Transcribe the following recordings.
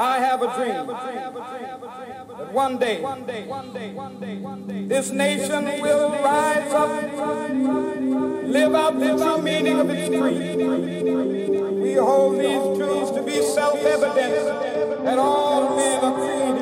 I have a dream that one day, one day, one day, one day, one day, this nation will rise up, live out the true meaning of its creed. We hold these truths to be self-evident that all men are created.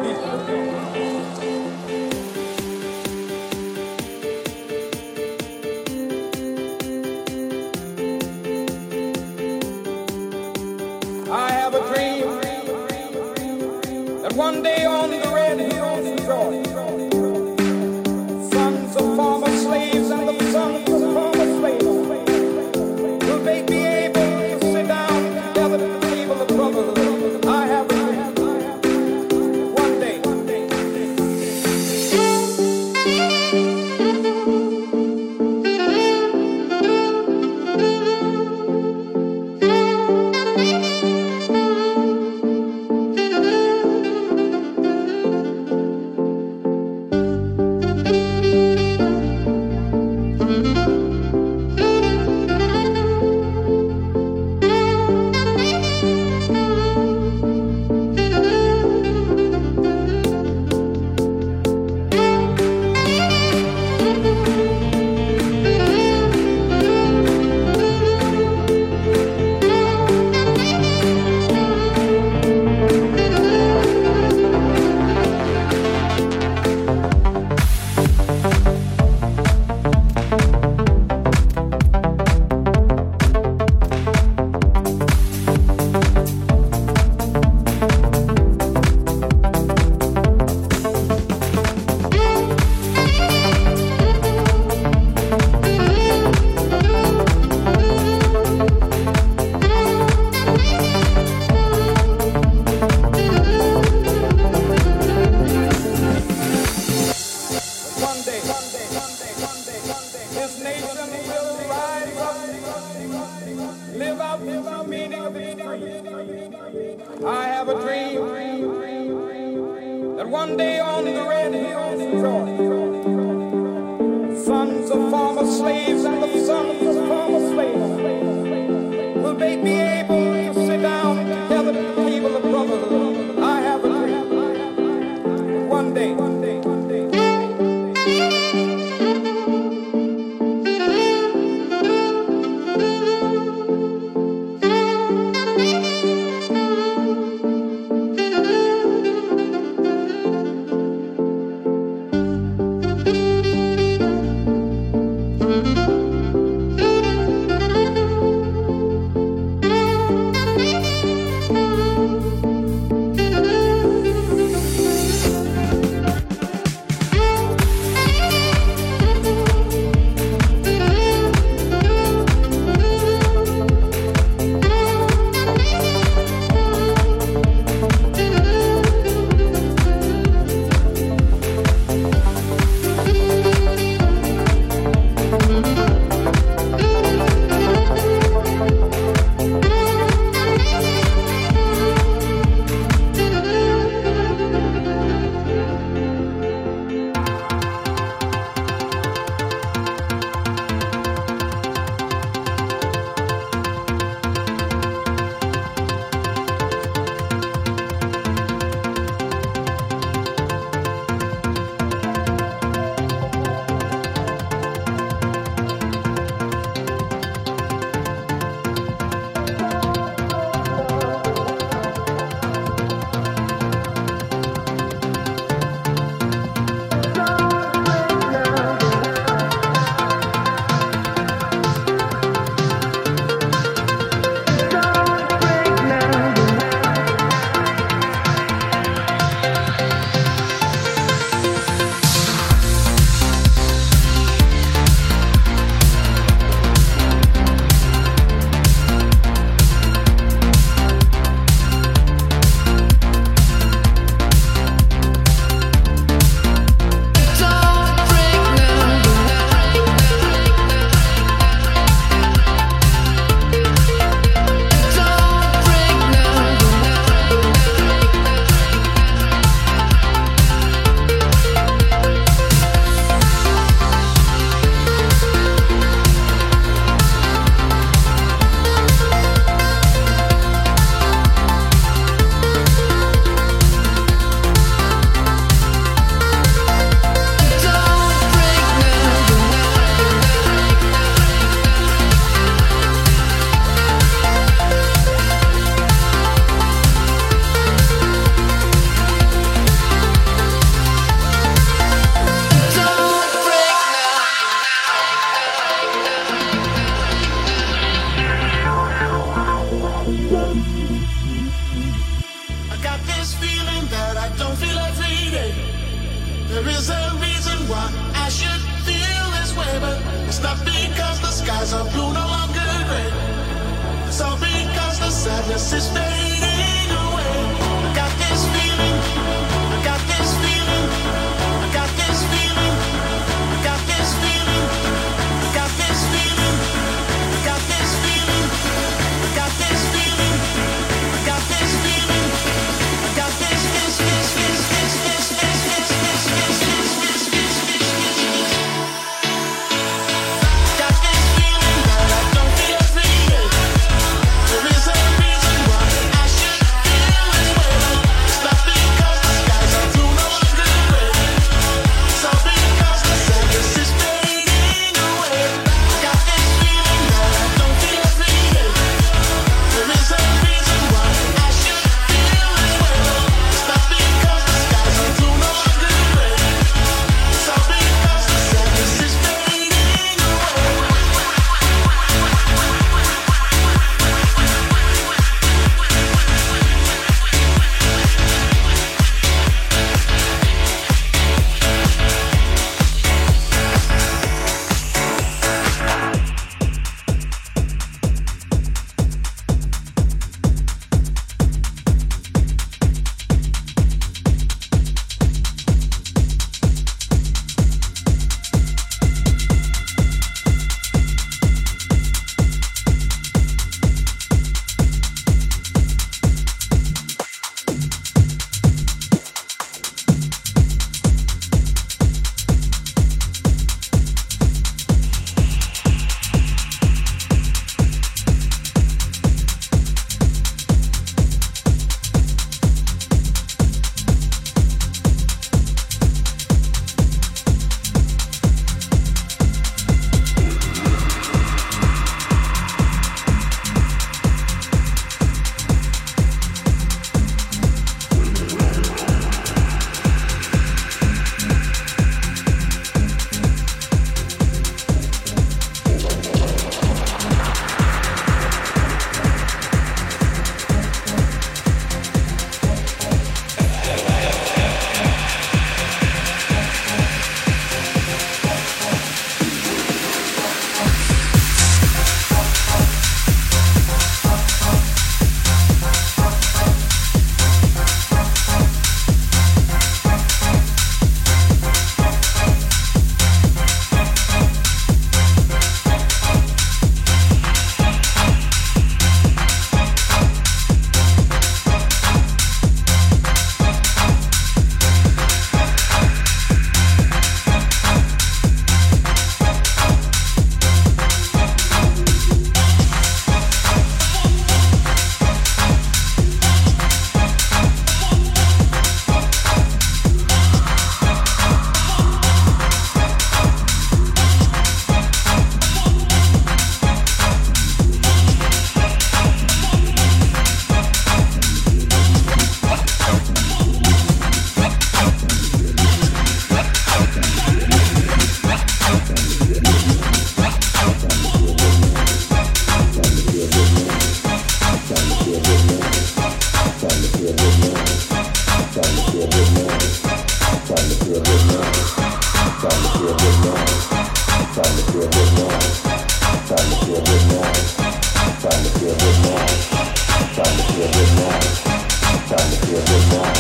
Deus.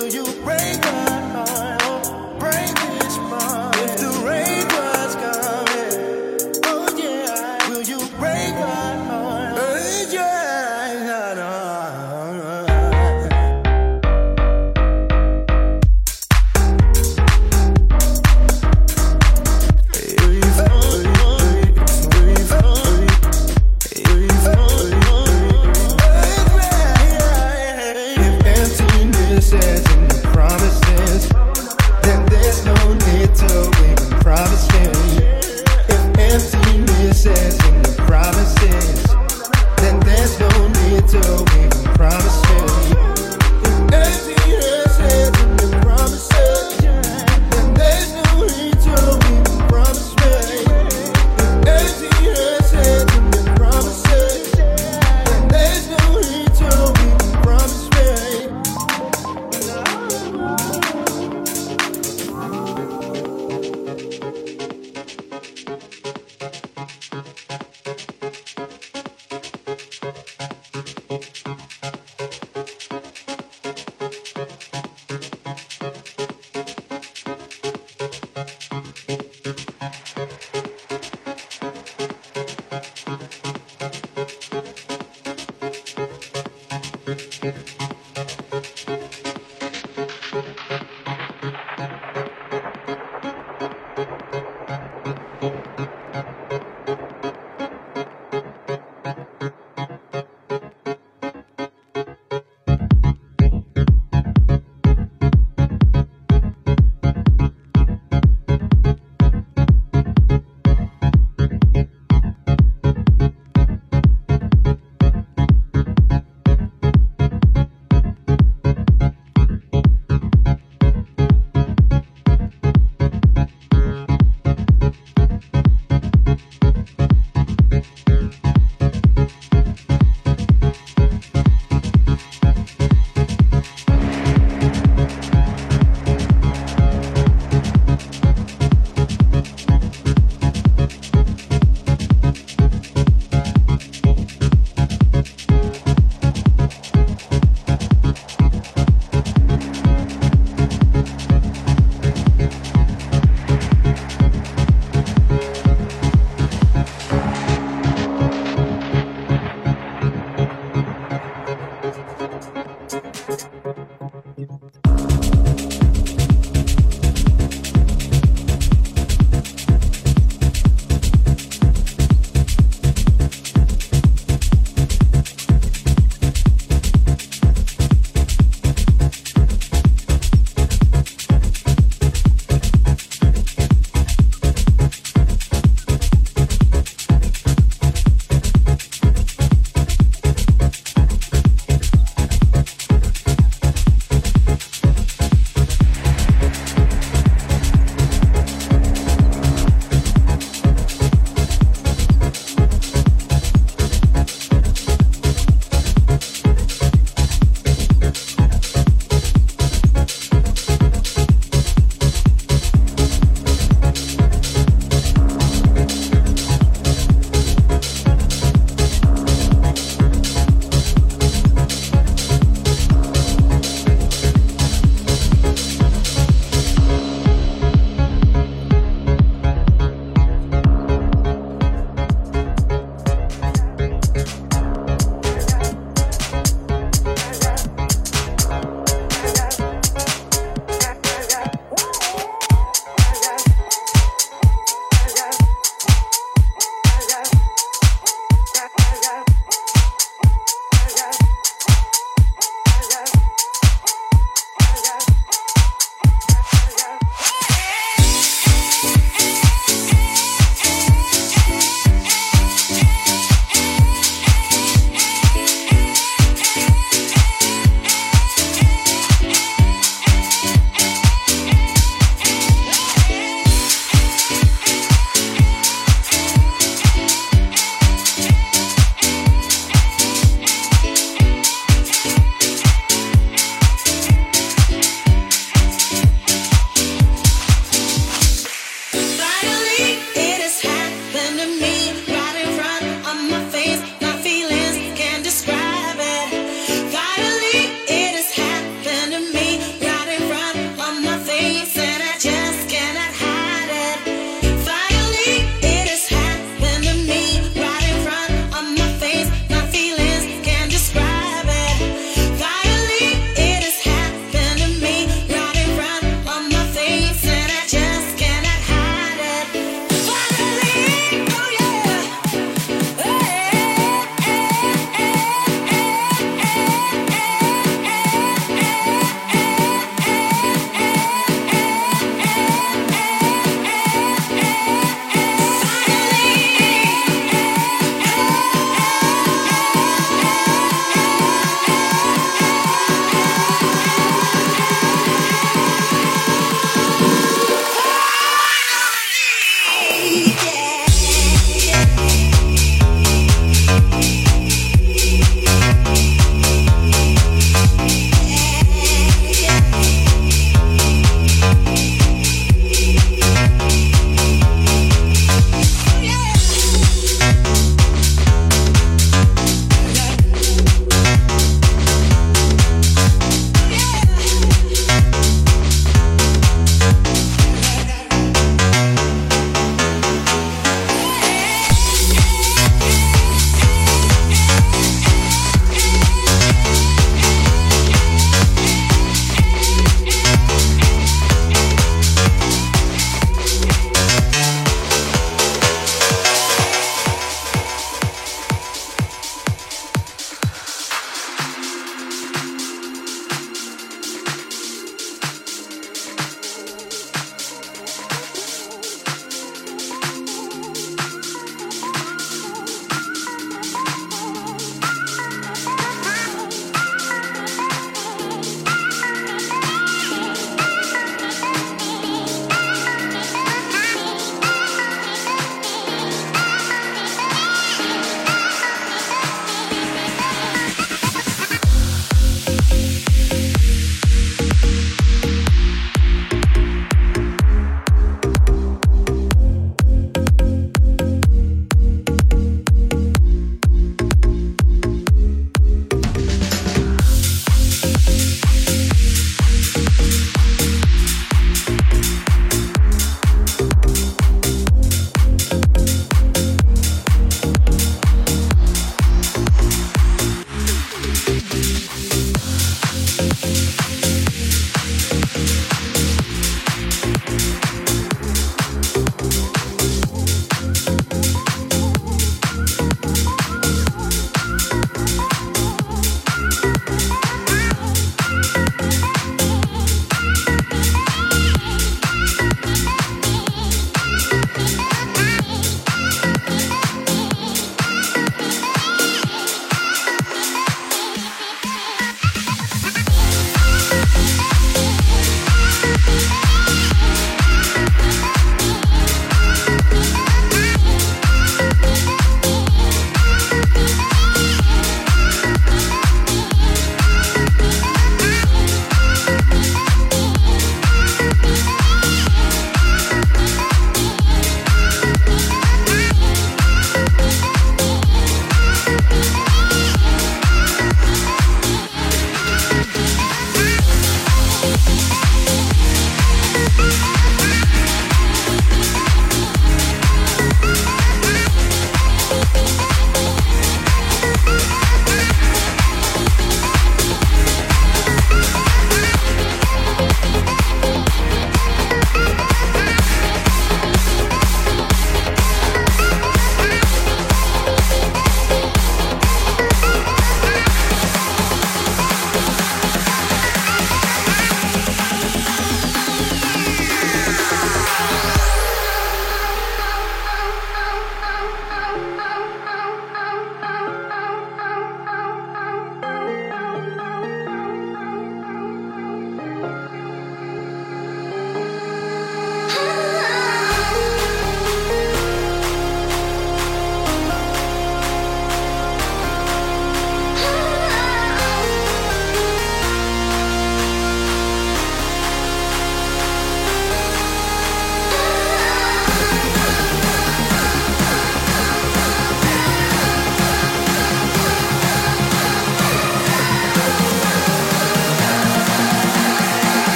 till you break up.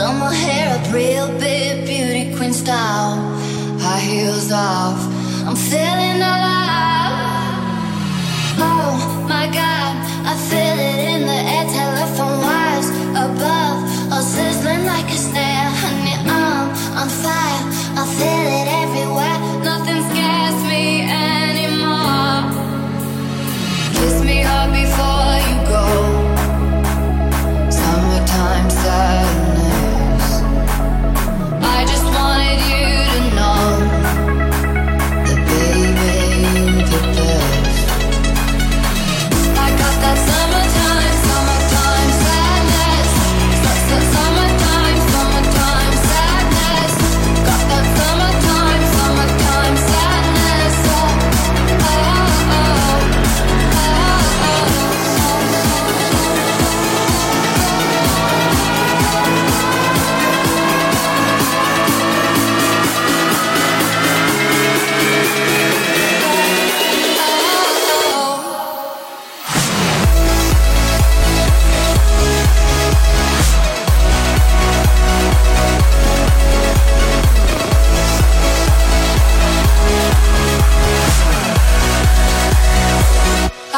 Sew my hair up real big, beauty queen style. High heels off, I'm feeling alive. Oh my god, I feel it in the air, telephone.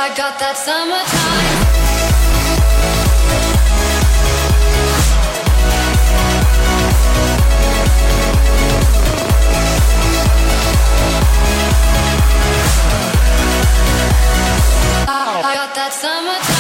I got that summertime. I got that summertime.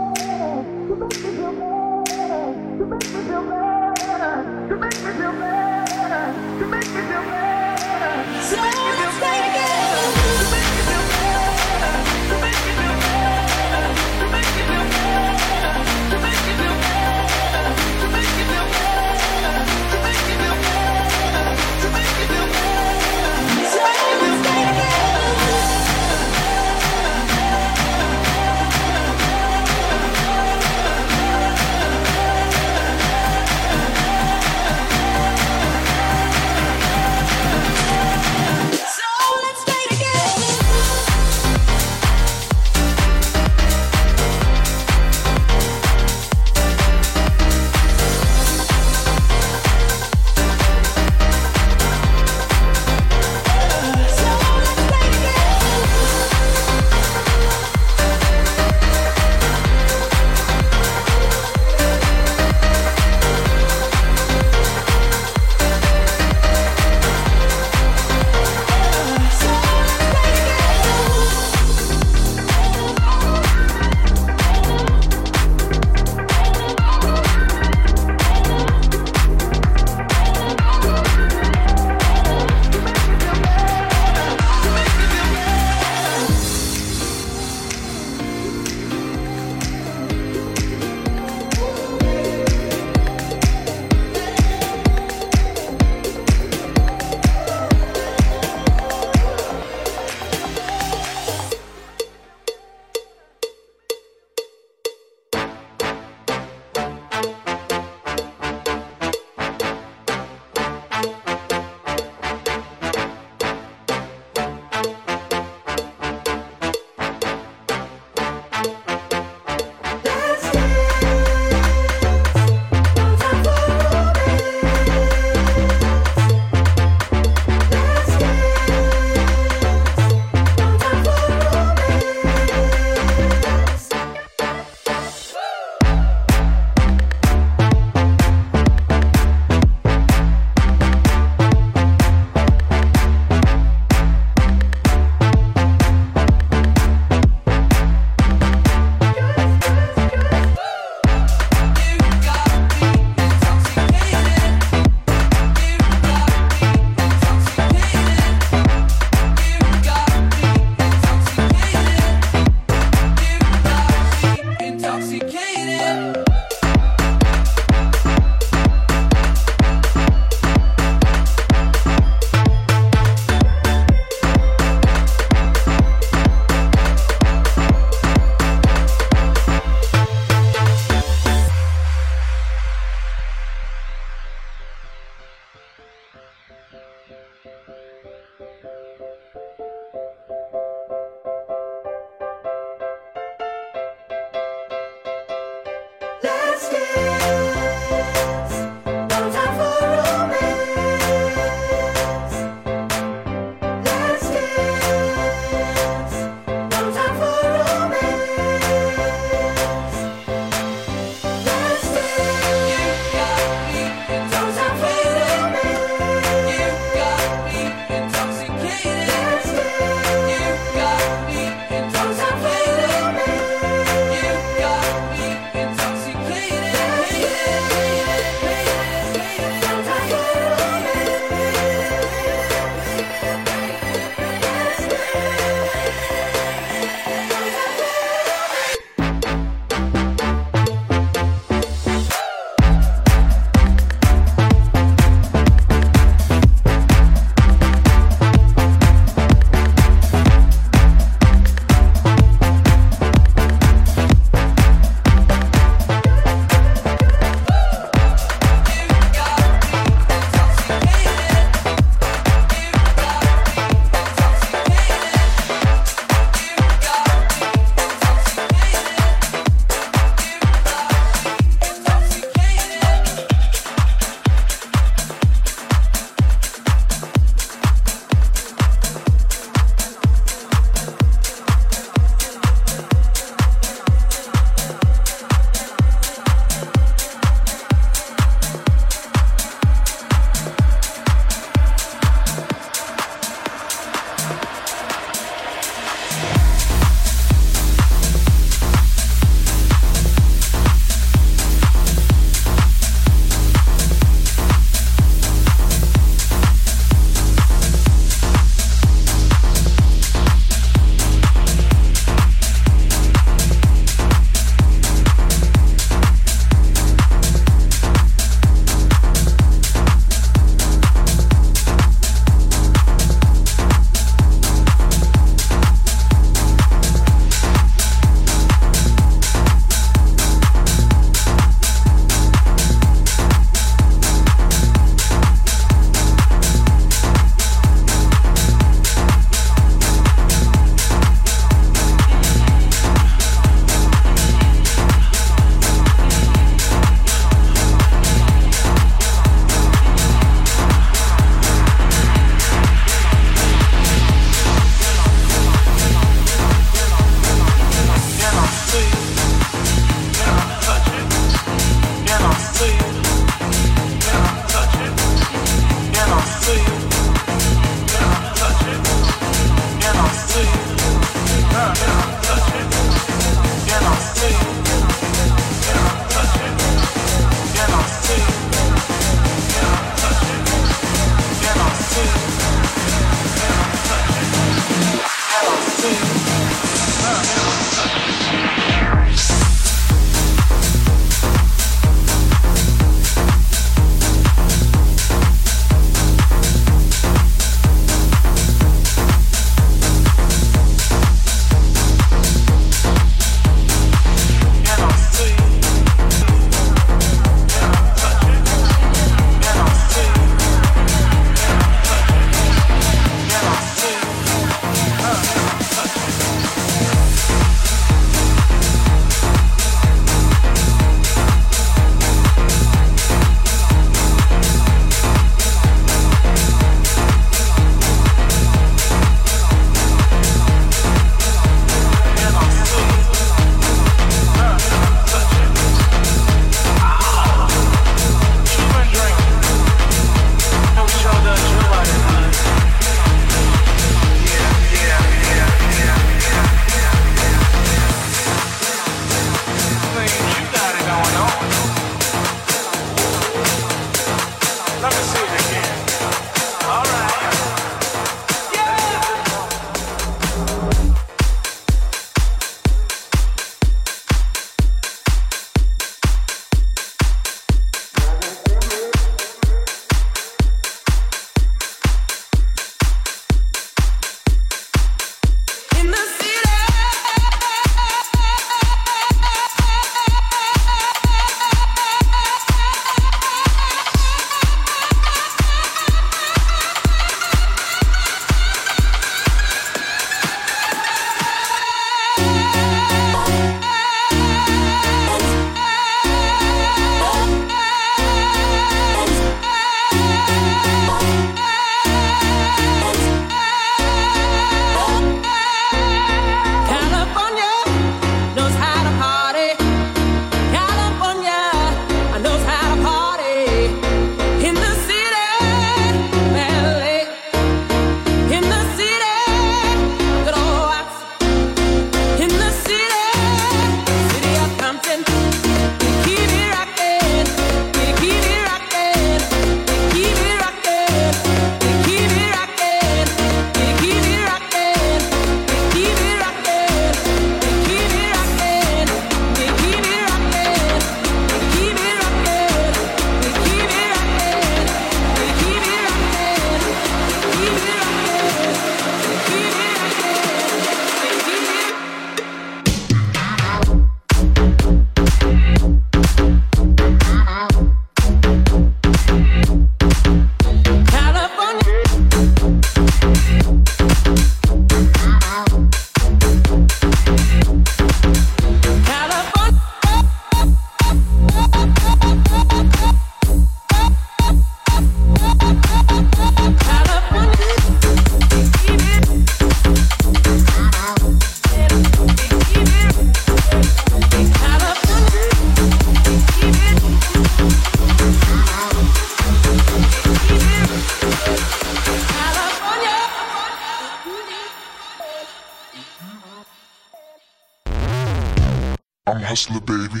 I'm hustler, baby.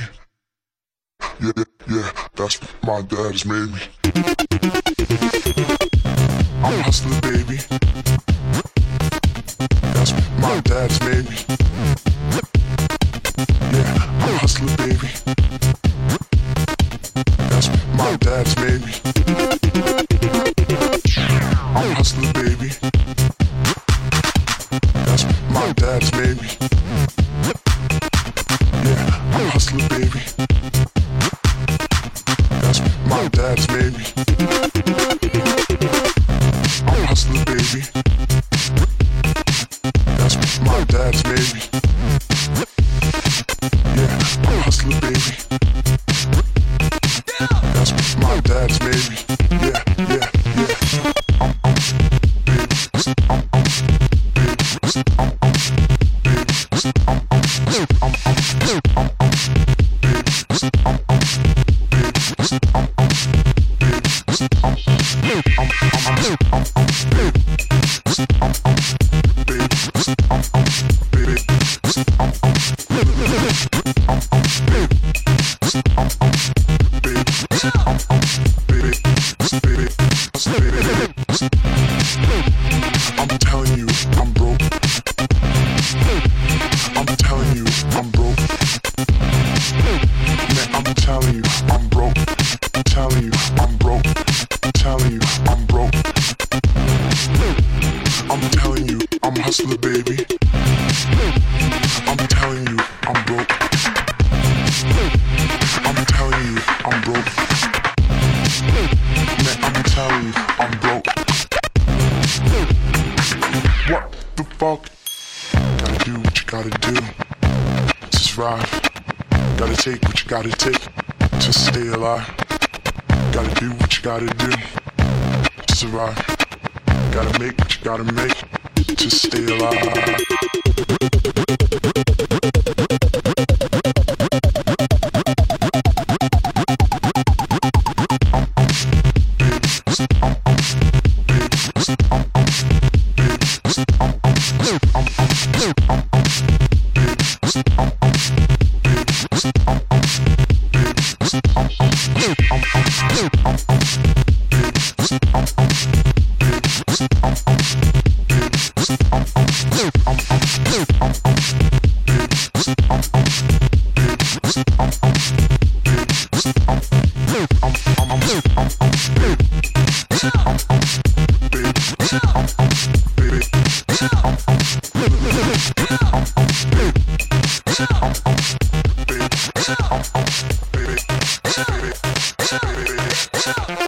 Yeah, yeah, that's what my dad's made me. I'm hustler, baby. That's what my dad's made me. Thank you.